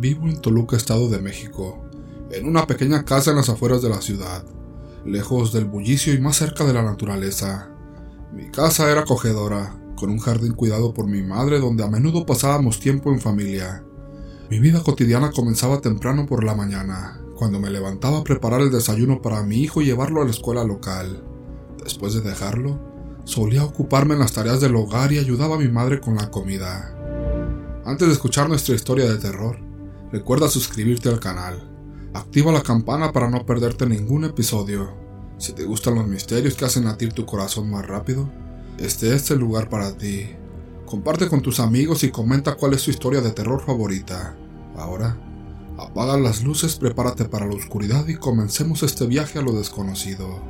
Vivo en Toluca, Estado de México, en una pequeña casa en las afueras de la ciudad, lejos del bullicio y más cerca de la naturaleza. Mi casa era acogedora, con un jardín cuidado por mi madre donde a menudo pasábamos tiempo en familia. Mi vida cotidiana comenzaba temprano por la mañana, cuando me levantaba a preparar el desayuno para mi hijo y llevarlo a la escuela local. Después de dejarlo, solía ocuparme en las tareas del hogar y ayudaba a mi madre con la comida. Antes de escuchar nuestra historia de terror, recuerda suscribirte al canal. Activa la campana para no perderte ningún episodio. Si te gustan los misterios que hacen latir tu corazón más rápido, este es el lugar para ti. Comparte con tus amigos y comenta cuál es tu historia de terror favorita. Ahora, apaga las luces, prepárate para la oscuridad y comencemos este viaje a lo desconocido.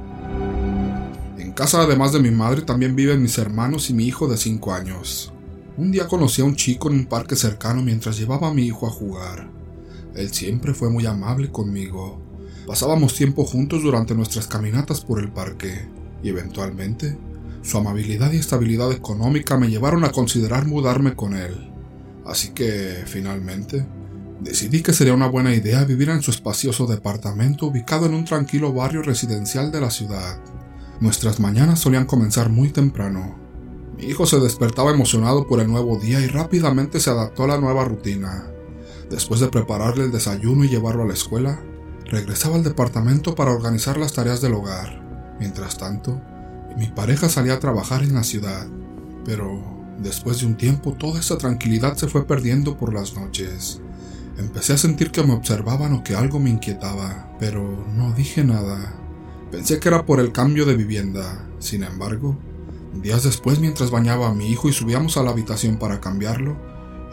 En casa, además de mi madre, también viven mis hermanos y mi hijo de 5 años. Un día conocí a un chico en un parque cercano mientras llevaba a mi hijo a jugar. Él siempre fue muy amable conmigo. Pasábamos tiempo juntos durante nuestras caminatas por el parque y eventualmente su amabilidad y estabilidad económica me llevaron a considerar mudarme con él. Así que, finalmente, decidí que sería una buena idea vivir en su espacioso departamento ubicado en un tranquilo barrio residencial de la ciudad. Nuestras mañanas solían comenzar muy temprano. Mi hijo se despertaba emocionado por el nuevo día y rápidamente se adaptó a la nueva rutina. Después de prepararle el desayuno y llevarlo a la escuela, regresaba al departamento para organizar las tareas del hogar. Mientras tanto, mi pareja salía a trabajar en la ciudad, pero después de un tiempo toda esa tranquilidad se fue perdiendo por las noches. Empecé a sentir que me observaban o que algo me inquietaba, pero no dije nada. Pensé que era por el cambio de vivienda. Sin embargo, días después mientras bañaba a mi hijo y subíamos a la habitación para cambiarlo,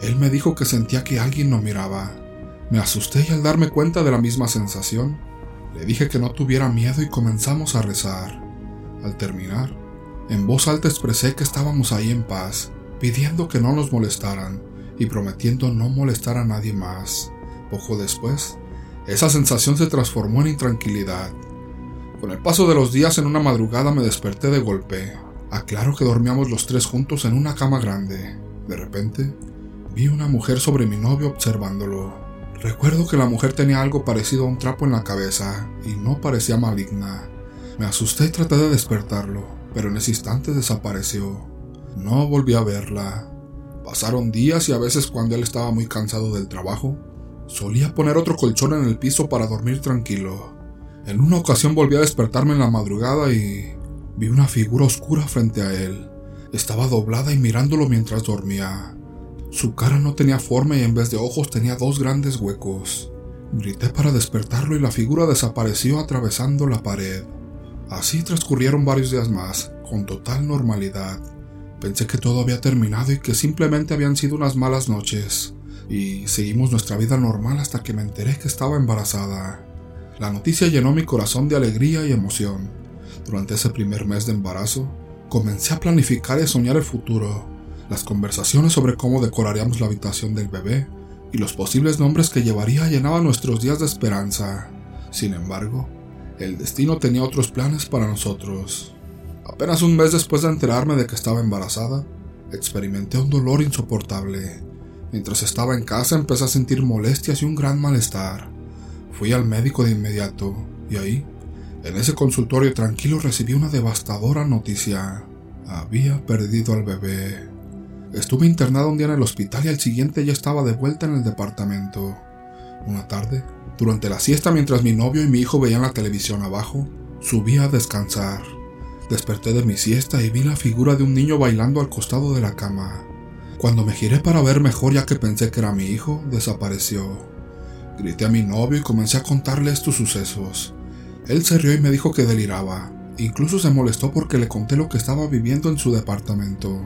él me dijo que sentía que alguien lo miraba. Me asusté y al darme cuenta de la misma sensación, le dije que no tuviera miedo y comenzamos a rezar. Al terminar, en voz alta expresé que estábamos ahí en paz, pidiendo que no nos molestaran y prometiendo no molestar a nadie más. Poco después, esa sensación se transformó en intranquilidad. Con el paso de los días en una madrugada me desperté de golpe. Aclaro que dormíamos los tres juntos en una cama grande. De repente, vi una mujer sobre mi novio observándolo. Recuerdo que la mujer tenía algo parecido a un trapo en la cabeza y no parecía maligna. Me asusté y traté de despertarlo, pero en ese instante desapareció. No volví a verla. Pasaron días y a veces cuando él estaba muy cansado del trabajo, solía poner otro colchón en el piso para dormir tranquilo. En una ocasión volví a despertarme en la madrugada y vi una figura oscura frente a él. Estaba doblada y mirándolo mientras dormía. Su cara no tenía forma y en vez de ojos tenía dos grandes huecos. Grité para despertarlo y la figura desapareció atravesando la pared. Así transcurrieron varios días más, con total normalidad. Pensé que todo había terminado y que simplemente habían sido unas malas noches, y seguimos nuestra vida normal hasta que me enteré que estaba embarazada. La noticia llenó mi corazón de alegría y emoción. Durante ese primer mes de embarazo, comencé a planificar y a soñar el futuro, las conversaciones sobre cómo decoraríamos la habitación del bebé y los posibles nombres que llevaría llenaban nuestros días de esperanza. Sin embargo, el destino tenía otros planes para nosotros. Apenas un mes después de enterarme de que estaba embarazada, experimenté un dolor insoportable. Mientras estaba en casa empecé a sentir molestias y un gran malestar. Fui al médico de inmediato y ahí, en ese consultorio tranquilo, recibí una devastadora noticia. Había perdido al bebé. Estuve internada un día en el hospital y al siguiente ya estaba de vuelta en el departamento. Una tarde, durante la siesta mientras mi novio y mi hijo veían la televisión abajo, subí a descansar. Desperté de mi siesta y vi la figura de un niño bailando al costado de la cama. Cuando me giré para ver mejor ya que pensé que era mi hijo, desapareció. Grité a mi novio y comencé a contarle estos sucesos. Él se rió y me dijo que deliraba. Incluso se molestó porque le conté lo que estaba viviendo en su departamento.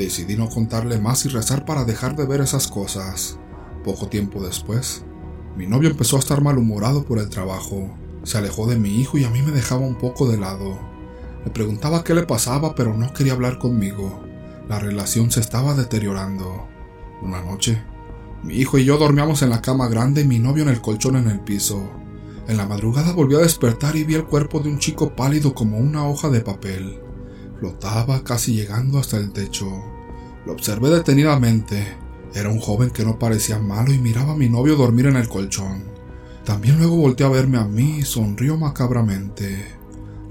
Decidí no contarle más y rezar para dejar de ver esas cosas. Poco tiempo después, mi novio empezó a estar malhumorado por el trabajo. Se alejó de mi hijo y a mí me dejaba un poco de lado. Le preguntaba qué le pasaba, pero no quería hablar conmigo. La relación se estaba deteriorando. Una noche, mi hijo y yo dormíamos en la cama grande y mi novio en el colchón en el piso. En la madrugada volvió a despertar y vi el cuerpo de un chico pálido como una hoja de papel. Flotaba casi llegando hasta el techo. Lo observé detenidamente Era un joven que no parecía malo y miraba a mi novio dormir en el colchón. También luego volteó a verme a mí y sonrió macabramente.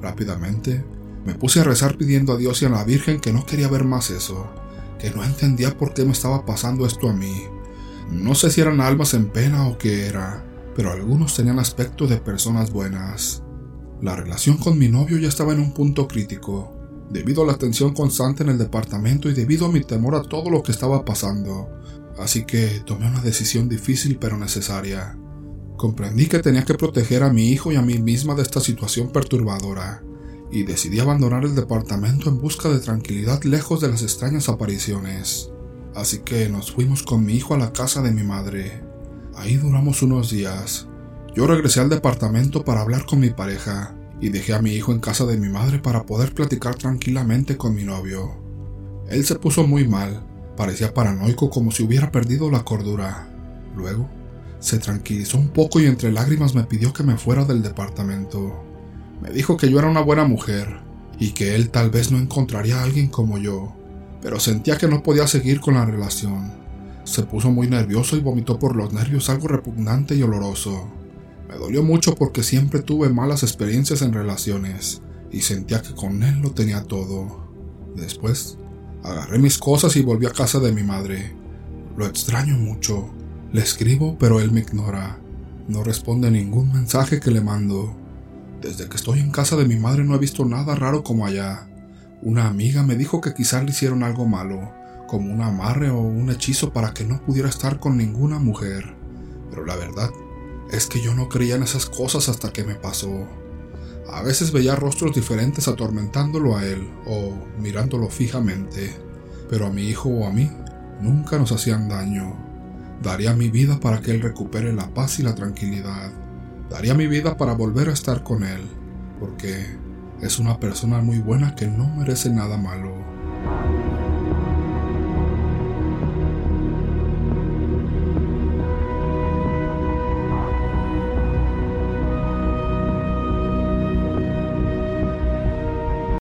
Rápidamente me puse a rezar pidiendo a Dios y a la Virgen que no quería ver más eso, que no entendía por qué me estaba pasando esto a mí. No sé si eran almas en pena o qué era, pero algunos tenían aspecto de personas buenas. La relación con mi novio ya estaba en un punto crítico, debido a la tensión constante en el departamento y debido a mi temor a todo lo que estaba pasando. Así que tomé una decisión difícil pero necesaria. Comprendí que tenía que proteger a mi hijo y a mí misma de esta situación perturbadora, y decidí abandonar el departamento en busca de tranquilidad lejos de las extrañas apariciones. Así que nos fuimos con mi hijo a la casa de mi madre. Ahí duramos unos días. Yo regresé al departamento para hablar con mi pareja, y dejé a mi hijo en casa de mi madre para poder platicar tranquilamente con mi novio. Él se puso muy mal, parecía paranoico como si hubiera perdido la cordura. Luego, se tranquilizó un poco y entre lágrimas me pidió que me fuera del departamento. Me dijo que yo era una buena mujer y que él tal vez no encontraría a alguien como yo, pero sentía que no podía seguir con la relación. Se puso muy nervioso y vomitó por los nervios algo repugnante y oloroso. Me dolió mucho porque siempre tuve malas experiencias en relaciones y sentía que con él lo tenía todo. Después, agarré mis cosas y volví a casa de mi madre. Lo extraño mucho. Le escribo, pero él me ignora. No responde ningún mensaje que le mando. Desde que estoy en casa de mi madre no he visto nada raro como allá. Una amiga me dijo que quizás le hicieron algo malo, como un amarre o un hechizo para que no pudiera estar con ninguna mujer. Pero la verdad es que yo no creía en esas cosas hasta que me pasó. A veces veía rostros diferentes atormentándolo a él o mirándolo fijamente, pero a mi hijo o a mí nunca nos hacían daño. Daría mi vida para que él recupere la paz y la tranquilidad. Daría mi vida para volver a estar con él, porque es una persona muy buena que no merece nada malo.